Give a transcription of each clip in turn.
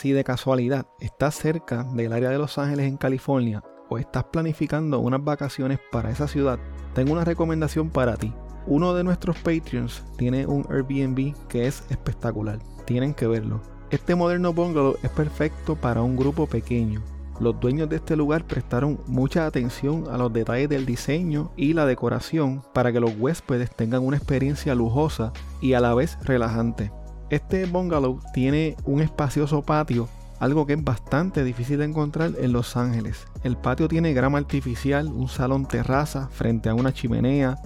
Si de casualidad estás cerca del área de Los Ángeles en California o estás planificando unas vacaciones para esa ciudad, tengo una recomendación para ti. Uno de nuestros Patreons tiene un Airbnb que es espectacular. Tienen que verlo. Este moderno bungalow es perfecto para un grupo pequeño. Los dueños de este lugar prestaron mucha atención a los detalles del diseño y la decoración para que los huéspedes tengan una experiencia lujosa y a la vez relajante. Este bungalow tiene un espacioso patio, algo que es bastante difícil de encontrar en Los Ángeles. El patio tiene grama artificial, un salón terraza frente a una chimenea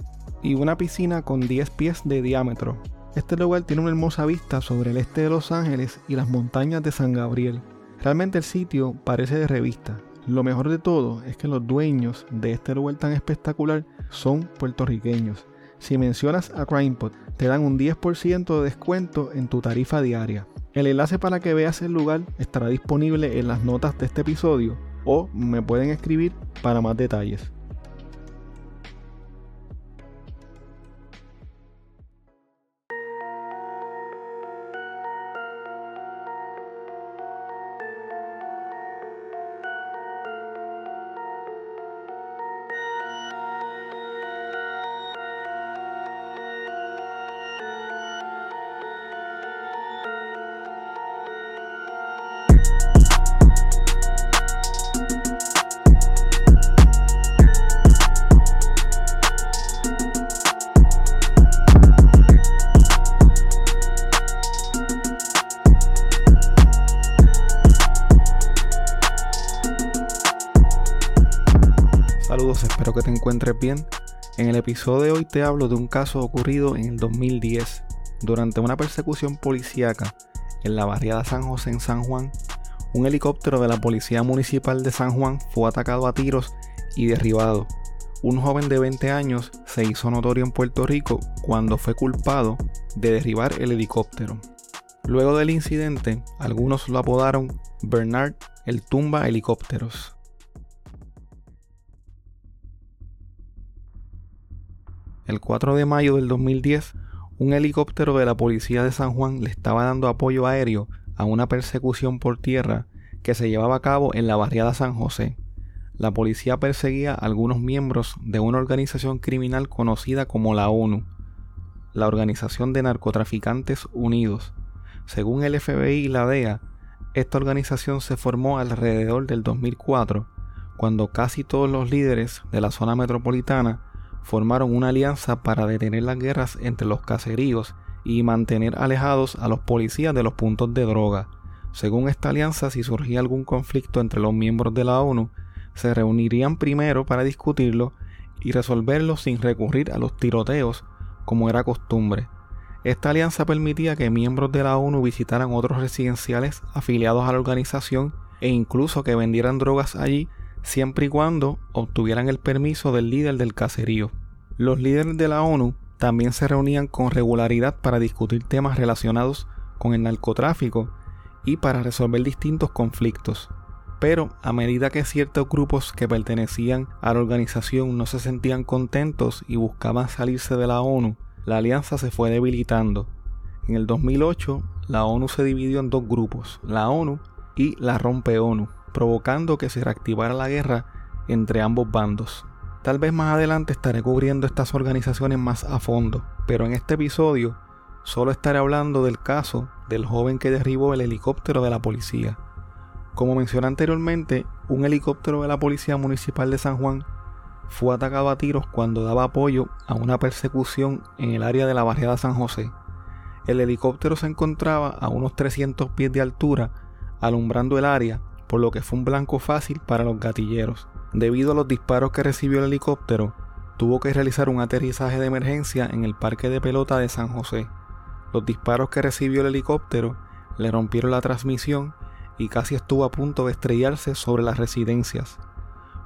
y una piscina con 10 pies de diámetro. Este lugar tiene una hermosa vista sobre el este de Los Ángeles y las montañas de San Gabriel. Realmente el sitio parece de revista. Lo mejor de todo es que los dueños de este lugar tan espectacular son puertorriqueños. Si mencionas a CrimePod, te dan un 10% de descuento en tu tarifa diaria. El enlace para que veas el lugar estará disponible en las notas de este episodio o me pueden escribir para más detalles. Espero que te encuentres bien. En el episodio de hoy te hablo de un caso ocurrido en el 2010. Durante una persecución policíaca en la barriada San José en San Juan, un helicóptero de la Policía Municipal de San Juan fue atacado a tiros y derribado. Un joven de 20 años se hizo notorio en Puerto Rico cuando fue culpado de derribar el helicóptero. Luego del incidente, algunos lo apodaron Bernard el tumba helicópteros. El 4 de mayo del 2010, un helicóptero de la policía de San Juan le estaba dando apoyo aéreo a una persecución por tierra que se llevaba a cabo en la barriada San José. La policía perseguía a algunos miembros de una organización criminal conocida como la ONU, la Organización de Narcotraficantes Unidos. Según el FBI y la DEA, esta organización se formó alrededor del 2004, cuando casi todos los líderes de la zona metropolitana formaron una alianza para detener las guerras entre los caseríos y mantener alejados a los policías de los puntos de droga. Según esta alianza, si surgía algún conflicto entre los miembros de la ONU, se reunirían primero para discutirlo y resolverlo sin recurrir a los tiroteos como era costumbre. Esta alianza permitía que miembros de la ONU visitaran otros residenciales afiliados a la organización e incluso que vendieran drogas allí siempre y cuando obtuvieran el permiso del líder del caserío. Los líderes de la ONU también se reunían con regularidad para discutir temas relacionados con el narcotráfico y para resolver distintos conflictos. Pero a medida que ciertos grupos que pertenecían a la organización no se sentían contentos y buscaban salirse de la ONU, la alianza se fue debilitando. En el 2008, la ONU se dividió en dos grupos, la ONU y la Rompe ONU provocando que se reactivara la guerra entre ambos bandos. Tal vez más adelante estaré cubriendo estas organizaciones más a fondo, pero en este episodio solo estaré hablando del caso del joven que derribó el helicóptero de la policía. Como mencioné anteriormente, un helicóptero de la Policía Municipal de San Juan fue atacado a tiros cuando daba apoyo a una persecución en el área de la barriada San José. El helicóptero se encontraba a unos 300 pies de altura, alumbrando el área por lo que fue un blanco fácil para los gatilleros. Debido a los disparos que recibió el helicóptero, tuvo que realizar un aterrizaje de emergencia en el parque de pelota de San José. Los disparos que recibió el helicóptero le rompieron la transmisión y casi estuvo a punto de estrellarse sobre las residencias.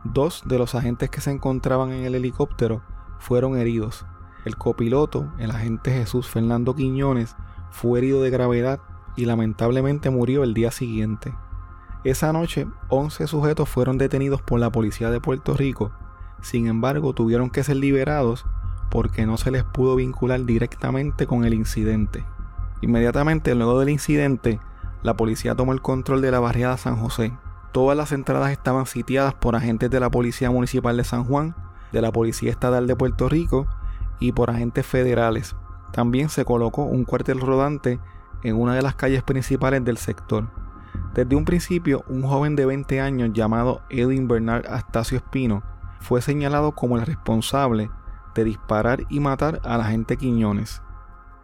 Dos de los agentes que se encontraban en el helicóptero fueron heridos. El copiloto, el agente Jesús Fernando Quiñones, fue herido de gravedad y lamentablemente murió el día siguiente. Esa noche, 11 sujetos fueron detenidos por la policía de Puerto Rico, sin embargo tuvieron que ser liberados porque no se les pudo vincular directamente con el incidente. Inmediatamente luego del incidente, la policía tomó el control de la barriada San José. Todas las entradas estaban sitiadas por agentes de la Policía Municipal de San Juan, de la Policía Estatal de Puerto Rico y por agentes federales. También se colocó un cuartel rodante en una de las calles principales del sector. Desde un principio, un joven de 20 años llamado Edwin Bernard Astacio Espino fue señalado como el responsable de disparar y matar a la gente Quiñones.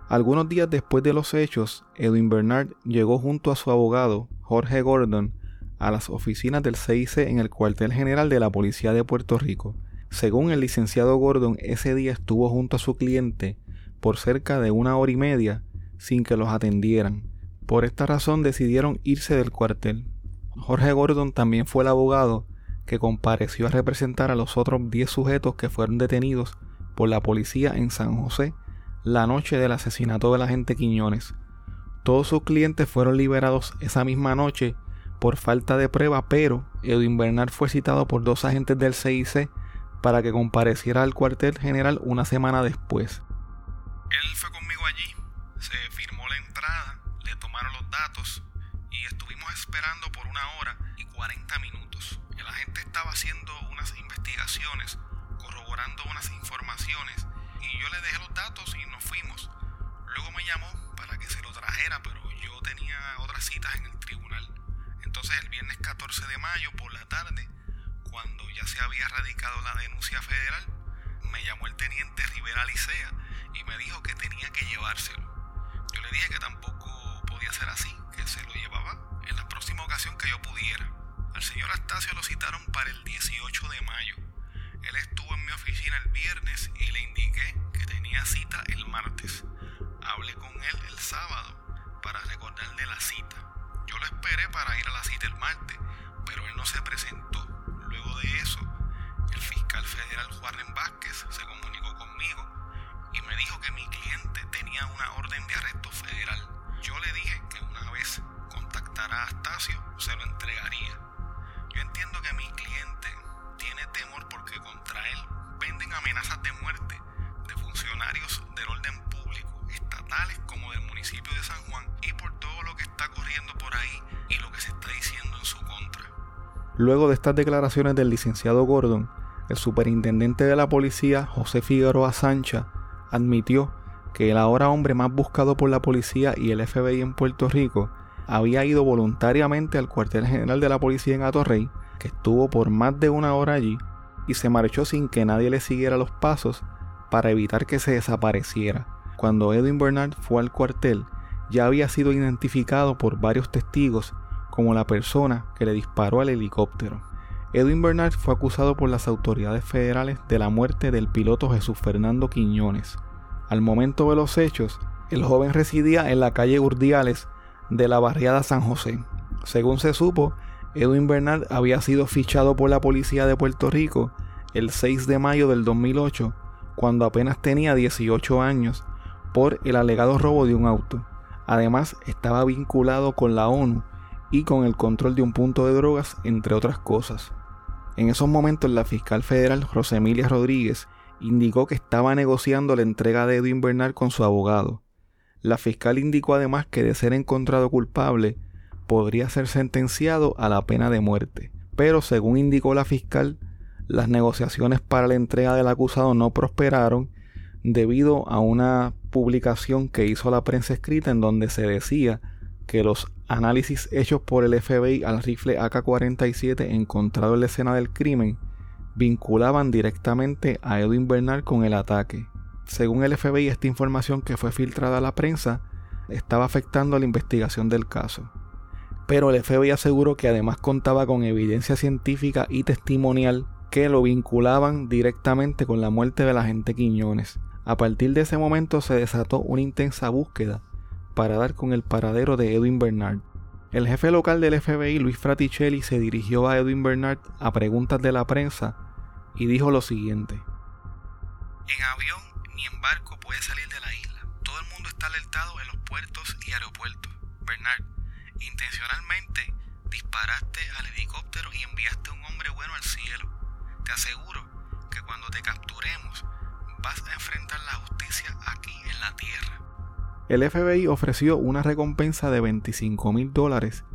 Algunos días después de los hechos, Edwin Bernard llegó junto a su abogado, Jorge Gordon, a las oficinas del CIC en el cuartel general de la Policía de Puerto Rico. Según el licenciado Gordon, ese día estuvo junto a su cliente por cerca de una hora y media sin que los atendieran. Por esta razón decidieron irse del cuartel. Jorge Gordon también fue el abogado que compareció a representar a los otros 10 sujetos que fueron detenidos por la policía en San José la noche del asesinato de la gente Quiñones. Todos sus clientes fueron liberados esa misma noche por falta de prueba, pero Edwin Bernard fue citado por dos agentes del CIC para que compareciera al cuartel general una semana después. Él fue conmigo allí, 40 minutos. El agente estaba haciendo unas investigaciones, corroborando unas informaciones y yo le dejé los datos y nos fuimos. Luego me llamó para que se lo trajera, pero yo tenía otras citas en el tribunal. Entonces el viernes 14 de mayo por la tarde, cuando ya se había radicado la denuncia federal, me llamó el teniente Rivera Licea y me dijo que tenía que llevárselo. Yo le dije que tampoco podía ser así, que se lo llevaba en la próxima ocasión que yo pudiera. Al señor Astacio lo citaron para el 18 de mayo él estuvo en mi oficina el viernes y le indiqué que tenía cita el martes. Hablé con él el sábado para recordarle la cita. Yo lo esperé para ir a la cita el martes, pero él no se presentó. Luego de eso, el fiscal federal Juan Vázquez se comunicó conmigo y me dijo que mi cliente tenía una orden de arresto federal. Yo le dije que una vez contactara a Astacio, se lo. Luego de estas declaraciones del licenciado Gordon, el superintendente de la policía, José Figueroa Sancha, admitió que el ahora hombre más buscado por la policía y el FBI en Puerto Rico había ido voluntariamente al cuartel general de la policía en Atorrey que estuvo por más de una hora allí y se marchó sin que nadie le siguiera los pasos para evitar que se desapareciera. Cuando Edwin Bernard fue al cuartel, ya había sido identificado por varios testigos como la persona que le disparó al helicóptero. Edwin Bernard fue acusado por las autoridades federales de la muerte del piloto Jesús Fernando Quiñones. Al momento de los hechos, el joven residía en la calle Urdiales de la barriada San José. Según se supo, Edwin Bernard había sido fichado por la policía de Puerto Rico el 6 de mayo del 2008, cuando apenas tenía 18 años, por el alegado robo de un auto. Además, estaba vinculado con la ONU y con el control de un punto de drogas, entre otras cosas. En esos momentos, la fiscal federal Rosemilia Rodríguez indicó que estaba negociando la entrega de Edwin Bernard con su abogado. La fiscal indicó además que de ser encontrado culpable, podría ser sentenciado a la pena de muerte. Pero según indicó la fiscal, las negociaciones para la entrega del acusado no prosperaron debido a una publicación que hizo la prensa escrita en donde se decía que los análisis hechos por el FBI al rifle AK-47 encontrado en la escena del crimen vinculaban directamente a Edwin Bernard con el ataque. Según el FBI, esta información que fue filtrada a la prensa estaba afectando a la investigación del caso pero el FBI aseguró que además contaba con evidencia científica y testimonial que lo vinculaban directamente con la muerte de la gente Quiñones. A partir de ese momento se desató una intensa búsqueda para dar con el paradero de Edwin Bernard. El jefe local del FBI, Luis Fraticelli, se dirigió a Edwin Bernard a preguntas de la prensa y dijo lo siguiente. En avión ni en barco puede salir de la isla. Todo el mundo está alertado en los puertos y aeropuertos. Bernard, intencionalmente disparaste al helicóptero y enviaste un hombre bueno al cielo. Te aseguro que cuando te capturemos vas a enfrentar la justicia aquí en la tierra. El FBI ofreció una recompensa de 25 mil dólares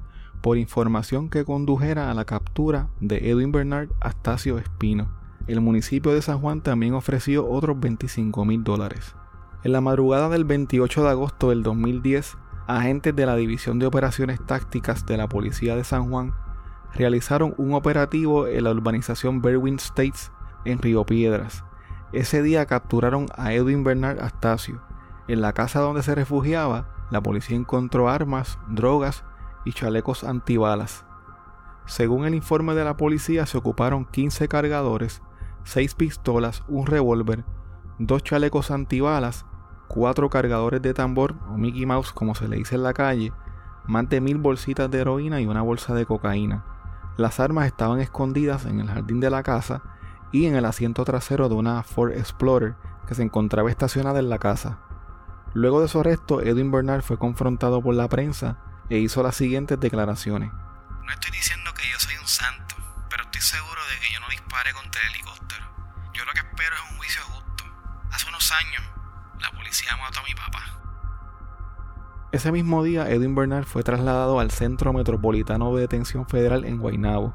por información que condujera a la captura de Edwin Bernard Astacio Espino. El municipio de San Juan también ofreció otros 25 mil dólares. En la madrugada del 28 de agosto del 2010, agentes de la División de Operaciones Tácticas de la Policía de San Juan realizaron un operativo en la urbanización Berwyn States en Río Piedras. Ese día capturaron a Edwin Bernard Astacio. En la casa donde se refugiaba, la policía encontró armas, drogas y chalecos antibalas. Según el informe de la policía, se ocuparon 15 cargadores, 6 pistolas, un revólver, dos chalecos antibalas cuatro cargadores de tambor o Mickey Mouse como se le dice en la calle, más de mil bolsitas de heroína y una bolsa de cocaína. Las armas estaban escondidas en el jardín de la casa y en el asiento trasero de una Ford Explorer que se encontraba estacionada en la casa. Luego de su arresto, Edwin Bernard fue confrontado por la prensa e hizo las siguientes declaraciones. No estoy diciendo que yo soy un santo, pero estoy seguro de que yo no dispare contra el helicóptero. Yo lo que espero es un juicio justo. Hace unos años, la policía mató a mi papá. Ese mismo día, Edwin Bernard fue trasladado al Centro Metropolitano de Detención Federal en Guaynabo.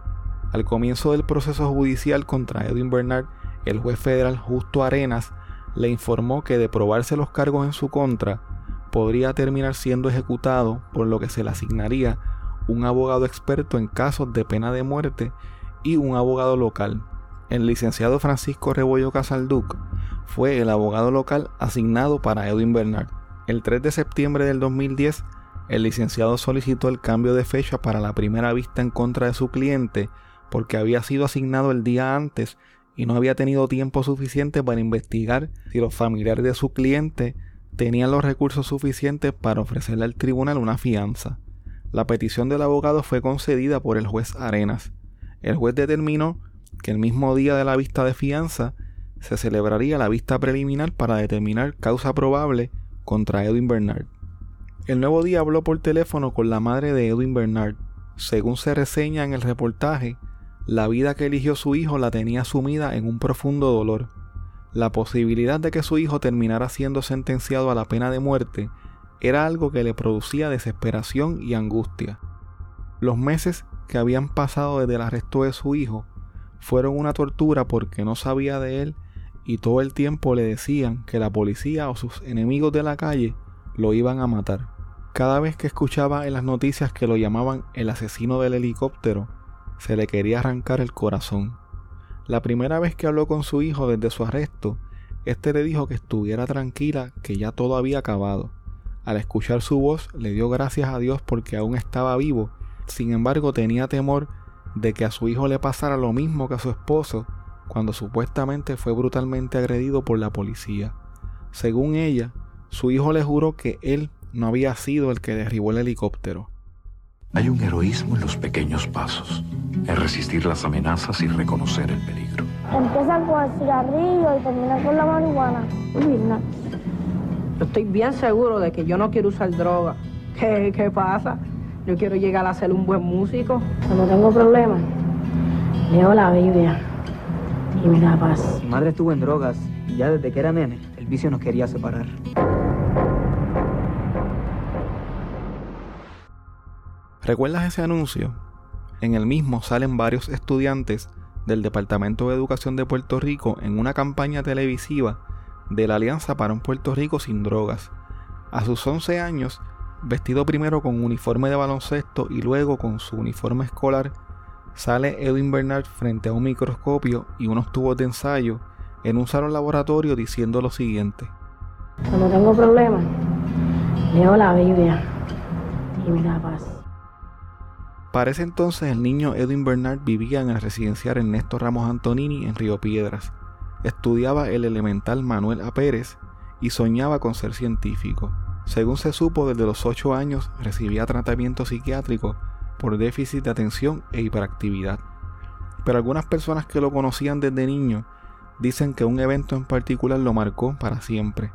Al comienzo del proceso judicial contra Edwin Bernard, el juez federal Justo Arenas le informó que de probarse los cargos en su contra, podría terminar siendo ejecutado, por lo que se le asignaría un abogado experto en casos de pena de muerte y un abogado local. El licenciado Francisco Rebollo Casalduc fue el abogado local asignado para Edwin Bernard. El 3 de septiembre del 2010, el licenciado solicitó el cambio de fecha para la primera vista en contra de su cliente porque había sido asignado el día antes y no había tenido tiempo suficiente para investigar si los familiares de su cliente tenían los recursos suficientes para ofrecerle al tribunal una fianza. La petición del abogado fue concedida por el juez Arenas. El juez determinó que el mismo día de la vista de fianza se celebraría la vista preliminar para determinar causa probable contra Edwin Bernard. El nuevo día habló por teléfono con la madre de Edwin Bernard. Según se reseña en el reportaje, la vida que eligió su hijo la tenía sumida en un profundo dolor. La posibilidad de que su hijo terminara siendo sentenciado a la pena de muerte era algo que le producía desesperación y angustia. Los meses que habían pasado desde el arresto de su hijo fueron una tortura porque no sabía de él y todo el tiempo le decían que la policía o sus enemigos de la calle lo iban a matar. Cada vez que escuchaba en las noticias que lo llamaban el asesino del helicóptero, se le quería arrancar el corazón. La primera vez que habló con su hijo desde su arresto, este le dijo que estuviera tranquila, que ya todo había acabado. Al escuchar su voz, le dio gracias a Dios porque aún estaba vivo. Sin embargo, tenía temor de que a su hijo le pasara lo mismo que a su esposo cuando supuestamente fue brutalmente agredido por la policía. Según ella, su hijo le juró que él no había sido el que derribó el helicóptero. Hay un heroísmo en los pequeños pasos, en resistir las amenazas y reconocer el peligro. Empiezan con el cigarrillo y terminan con la marihuana. Yo estoy bien seguro de que yo no quiero usar droga. ¿Qué, qué pasa? Yo quiero llegar a ser un buen músico. Cuando tengo problemas, leo la Biblia y me da paz. Mi madre estuvo en drogas y ya desde que era nene, el vicio nos quería separar. ¿Recuerdas ese anuncio? En el mismo salen varios estudiantes del Departamento de Educación de Puerto Rico en una campaña televisiva de la Alianza para un Puerto Rico sin drogas. A sus 11 años, vestido primero con uniforme de baloncesto y luego con su uniforme escolar, sale Edwin Bernard frente a un microscopio y unos tubos de ensayo en un salón laboratorio diciendo lo siguiente. Cuando tengo problemas, leo la Biblia y me da paz. Para ese entonces el niño Edwin Bernard vivía en el residencial Ernesto Ramos Antonini en Río Piedras. Estudiaba el elemental Manuel A. Pérez y soñaba con ser científico. Según se supo, desde los 8 años recibía tratamiento psiquiátrico por déficit de atención e hiperactividad. Pero algunas personas que lo conocían desde niño dicen que un evento en particular lo marcó para siempre.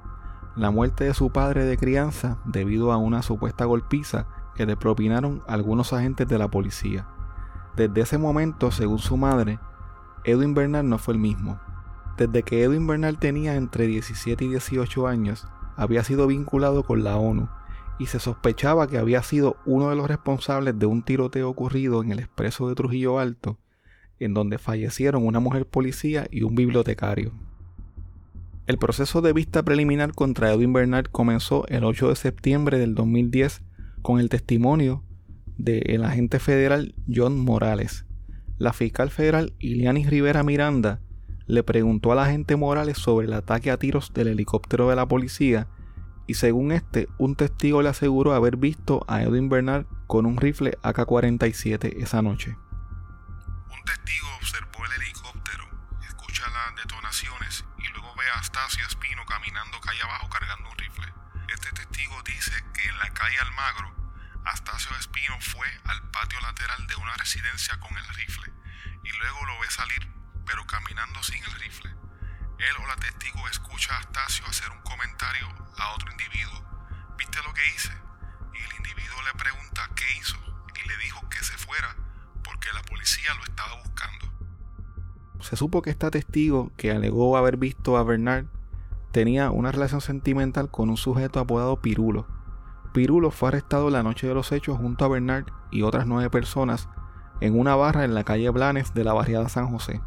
La muerte de su padre de crianza debido a una supuesta golpiza que le propinaron algunos agentes de la policía. Desde ese momento, según su madre, Edwin Bernard no fue el mismo. Desde que Edwin Bernard tenía entre 17 y 18 años, había sido vinculado con la ONU y se sospechaba que había sido uno de los responsables de un tiroteo ocurrido en el expreso de Trujillo Alto, en donde fallecieron una mujer policía y un bibliotecario. El proceso de vista preliminar contra Edwin Bernard comenzó el 8 de septiembre del 2010 con el testimonio del agente federal John Morales. La fiscal federal Ilianis Rivera Miranda le preguntó al agente Morales sobre el ataque a tiros del helicóptero de la policía y según este, un testigo le aseguró haber visto a Edwin Bernard con un rifle AK-47 esa noche. Un testigo observó el helicóptero, escucha las detonaciones y luego ve a Astacio Espino caminando calle abajo cargando un rifle. Testigo dice que en la calle Almagro, Astacio Espino fue al patio lateral de una residencia con el rifle y luego lo ve salir pero caminando sin el rifle. Él o la testigo escucha a Astacio hacer un comentario a otro individuo. ¿Viste lo que hice? Y el individuo le pregunta qué hizo y le dijo que se fuera porque la policía lo estaba buscando. Se supo que esta testigo, que alegó haber visto a Bernard, tenía una relación sentimental con un sujeto apodado Pirulo. Pirulo fue arrestado la noche de los hechos junto a Bernard y otras nueve personas en una barra en la calle Blanes de la barriada San José.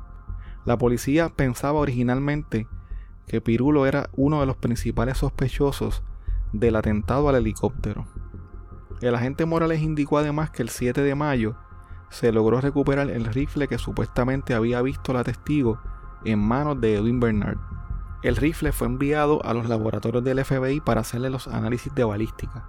La policía pensaba originalmente que Pirulo era uno de los principales sospechosos del atentado al helicóptero. El agente Morales indicó además que el 7 de mayo se logró recuperar el rifle que supuestamente había visto la testigo en manos de Edwin Bernard. El rifle fue enviado a los laboratorios del FBI para hacerle los análisis de balística.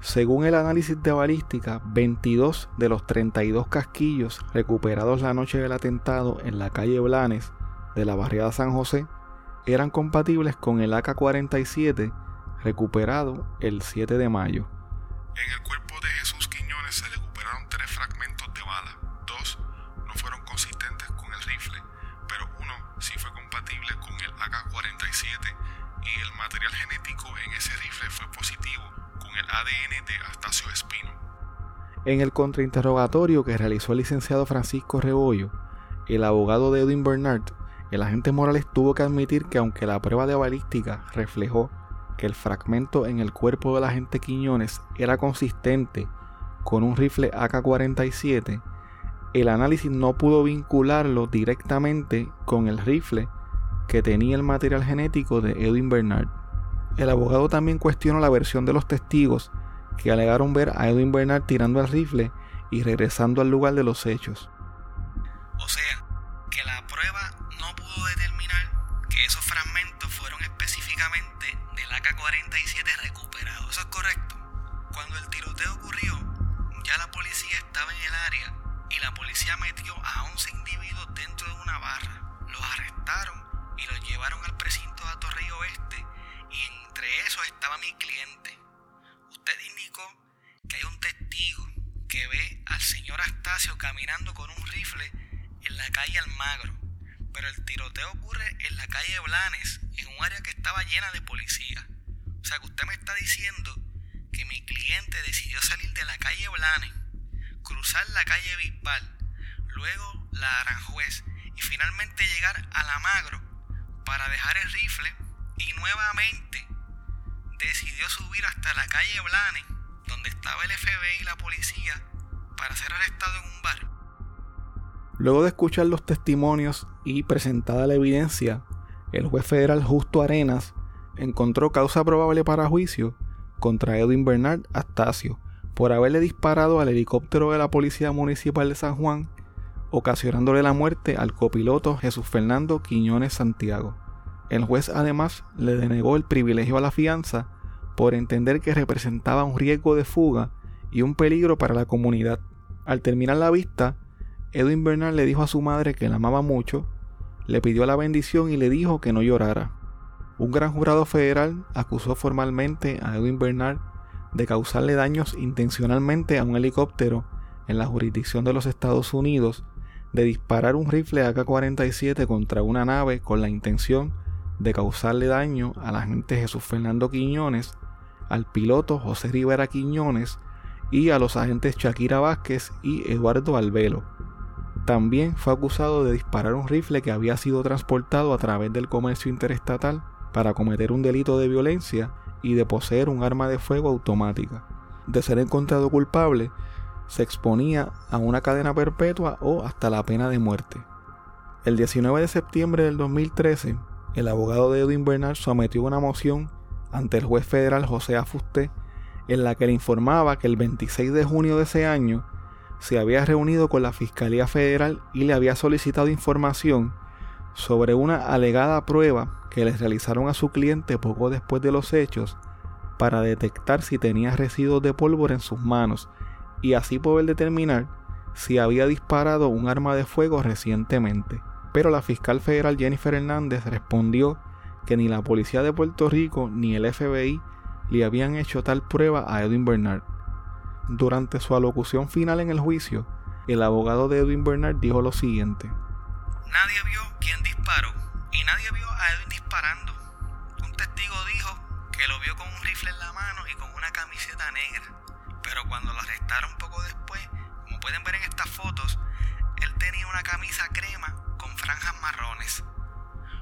Según el análisis de balística, 22 de los 32 casquillos recuperados la noche del atentado en la calle Blanes de la barriada San José eran compatibles con el AK-47 recuperado el 7 de mayo. En el cuerpo de Jesús AK-47 y el material genético en ese rifle fue positivo con el ADN de Astacio Espino. En el contrainterrogatorio que realizó el licenciado Francisco Rebollo, el abogado de Edwin Bernard, el agente Morales tuvo que admitir que aunque la prueba de balística reflejó que el fragmento en el cuerpo del agente Quiñones era consistente con un rifle AK-47, el análisis no pudo vincularlo directamente con el rifle que tenía el material genético de Edwin Bernard. El abogado también cuestionó la versión de los testigos que alegaron ver a Edwin Bernard tirando el rifle y regresando al lugar de los hechos. O sea, que la prueba no pudo determinar que esos fragmentos fueron específicamente del AK-47 recuperado. ¿Eso es correcto? Cuando el tiroteo ocurrió, ya la policía estaba en el área y la policía metió a 11 individuos dentro de una barra. Los arrestaron y los llevaron al precinto de Atorrey Oeste y entre esos estaba mi cliente. Usted indicó que hay un testigo que ve al señor Astacio caminando con un rifle en la calle Almagro, pero el tiroteo ocurre en la calle Blanes, en un área que estaba llena de policía. O sea que usted me está diciendo que mi cliente decidió salir de la calle Blanes, cruzar la calle Bisbal, luego la Aranjuez y finalmente llegar al Almagro para dejar el rifle y nuevamente decidió subir hasta la calle Blanes, donde estaba el FBI y la policía, para ser arrestado en un bar. Luego de escuchar los testimonios y presentada la evidencia, el juez federal Justo Arenas encontró causa probable para juicio contra Edwin Bernard Astacio por haberle disparado al helicóptero de la Policía Municipal de San Juan, ocasionándole la muerte al copiloto Jesús Fernando Quiñones Santiago. El juez además le denegó el privilegio a la fianza por entender que representaba un riesgo de fuga y un peligro para la comunidad. Al terminar la vista, Edwin Bernard le dijo a su madre que la amaba mucho, le pidió la bendición y le dijo que no llorara. un gran jurado federal acusó formalmente a Edwin Bernard de causarle daños intencionalmente a un helicóptero en la jurisdicción de los Estados Unidos, de disparar un rifle AK-47 contra una nave con la intención de causarle daño al agente Jesús Fernando Quiñones, al piloto José Rivera Quiñones y a los agentes Shakira Vázquez y Eduardo Albelo. También fue acusado de disparar un rifle que había sido transportado a través del comercio interestatal para cometer un delito de violencia y de poseer un arma de fuego automática. De ser encontrado culpable, se exponía a una cadena perpetua o hasta la pena de muerte. El 19 de septiembre del 2013, el abogado de Edwin Bernard sometió una moción ante el juez federal José Afusté en la que le informaba que el 26 de junio de ese año se había reunido con la Fiscalía Federal y le había solicitado información sobre una alegada prueba que les realizaron a su cliente poco después de los hechos para detectar si tenía residuos de pólvora en sus manos y así poder determinar si había disparado un arma de fuego recientemente. Pero la fiscal federal Jennifer Hernández respondió que ni la policía de Puerto Rico ni el FBI le habían hecho tal prueba a Edwin Bernard. Durante su alocución final en el juicio, el abogado de Edwin Bernard dijo lo siguiente. Nadie vio quién disparó y nadie vio a Edwin disparando. Un testigo dijo que lo vio con un rifle en la mano y con una camiseta negra. Pero cuando lo arrestaron poco después, como pueden ver en estas fotos, él tenía una camisa crema con franjas marrones.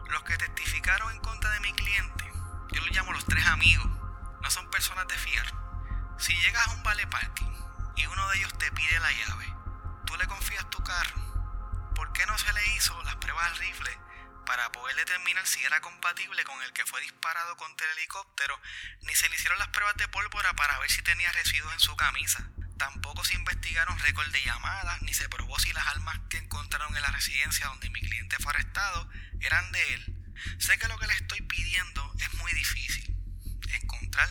Los que testificaron en contra de mi cliente, yo los llamo los tres amigos, no son personas de fiar. Si llegas a un vale parking y uno de ellos te pide la llave, ¿tú le confías tu carro? ¿por qué no se le hizo las pruebas al rifle determinar si era compatible con el que fue disparado contra el helicóptero, ni se le hicieron las pruebas de pólvora para ver si tenía residuos en su camisa. Tampoco se investigaron récord de llamadas, ni se probó si las armas que encontraron en la residencia donde mi cliente fue arrestado eran de él. Sé que lo que le estoy pidiendo es muy difícil. Encontrar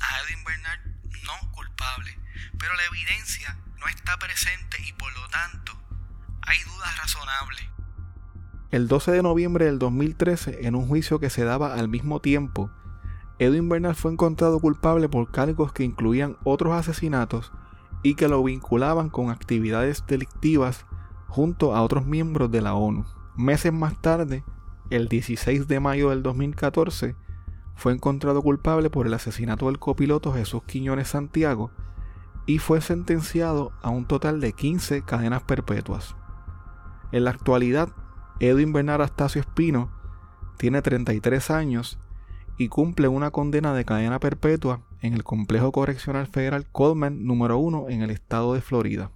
a Edwin Bernard no culpable, pero la evidencia no está presente y por lo tanto hay dudas razonables. El 12 de noviembre del 2013, en un juicio que se daba al mismo tiempo, Edwin Bernal fue encontrado culpable por cargos que incluían otros asesinatos y que lo vinculaban con actividades delictivas junto a otros miembros de la ONU. Meses más tarde, el 16 de mayo del 2014, fue encontrado culpable por el asesinato del copiloto Jesús Quiñones Santiago y fue sentenciado a un total de 15 cadenas perpetuas. En la actualidad, Edwin Bernard Astacio Espino tiene 33 años y cumple una condena de cadena perpetua en el Complejo Correccional Federal Coleman número 1 en el estado de Florida.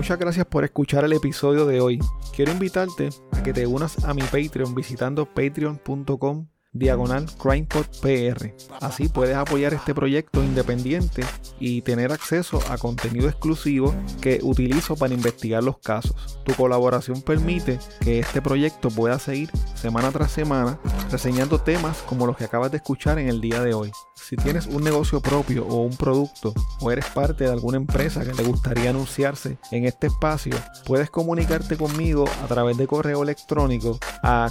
Muchas gracias por escuchar el episodio de hoy. Quiero invitarte a que te unas a mi Patreon visitando patreon.com diagonal CrimePodPR. Así puedes apoyar este proyecto independiente y tener acceso a contenido exclusivo que utilizo para investigar los casos. Tu colaboración permite que este proyecto pueda seguir semana tras semana reseñando temas como los que acabas de escuchar en el día de hoy. Si tienes un negocio propio o un producto o eres parte de alguna empresa que te gustaría anunciarse en este espacio, puedes comunicarte conmigo a través de correo electrónico a